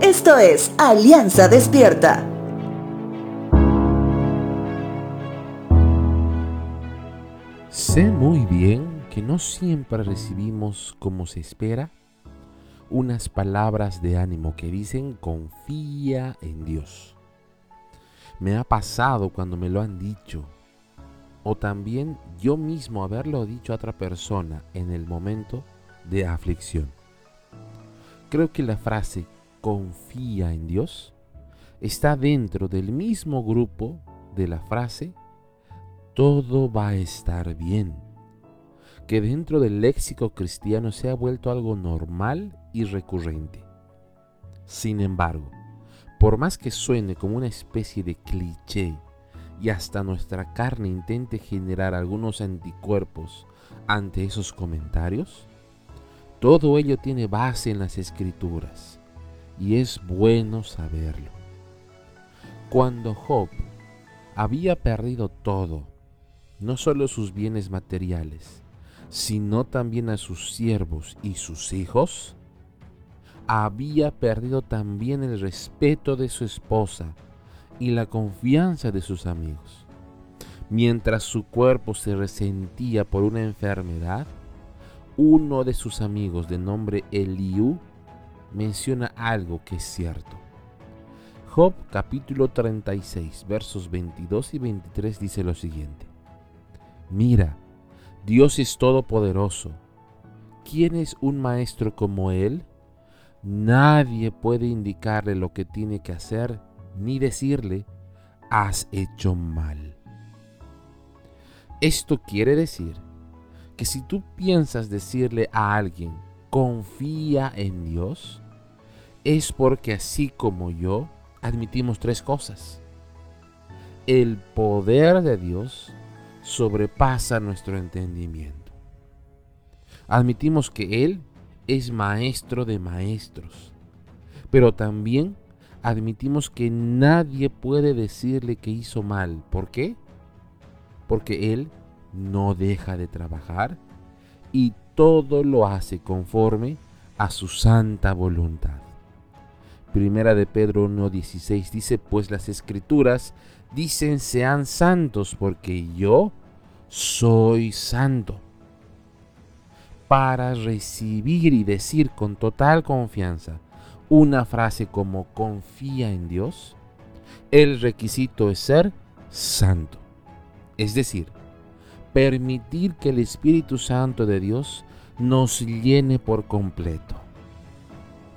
Esto es Alianza Despierta. Sé muy bien que no siempre recibimos como se espera unas palabras de ánimo que dicen confía en Dios. Me ha pasado cuando me lo han dicho o también yo mismo haberlo dicho a otra persona en el momento de aflicción. Creo que la frase confía en Dios está dentro del mismo grupo de la frase todo va a estar bien, que dentro del léxico cristiano se ha vuelto algo normal y recurrente. Sin embargo, por más que suene como una especie de cliché y hasta nuestra carne intente generar algunos anticuerpos ante esos comentarios, todo ello tiene base en las escrituras y es bueno saberlo. Cuando Job había perdido todo, no solo sus bienes materiales, sino también a sus siervos y sus hijos, había perdido también el respeto de su esposa y la confianza de sus amigos. Mientras su cuerpo se resentía por una enfermedad, uno de sus amigos de nombre Eliú menciona algo que es cierto. Job capítulo 36 versos 22 y 23 dice lo siguiente. Mira, Dios es todopoderoso. ¿Quién es un maestro como Él? Nadie puede indicarle lo que tiene que hacer ni decirle, has hecho mal. Esto quiere decir que si tú piensas decirle a alguien, confía en Dios, es porque así como yo, admitimos tres cosas. El poder de Dios sobrepasa nuestro entendimiento. Admitimos que Él es maestro de maestros, pero también admitimos que nadie puede decirle que hizo mal. ¿Por qué? Porque Él no deja de trabajar y todo lo hace conforme a su santa voluntad. Primera de Pedro 1.16 dice, pues las escrituras dicen sean santos porque yo soy santo. Para recibir y decir con total confianza, una frase como confía en Dios, el requisito es ser santo. Es decir, permitir que el Espíritu Santo de Dios nos llene por completo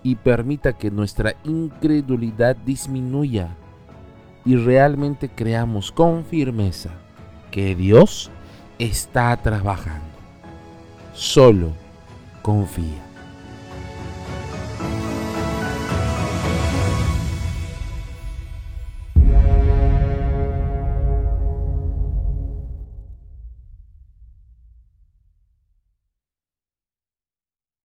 y permita que nuestra incredulidad disminuya y realmente creamos con firmeza que Dios está trabajando. Solo confía.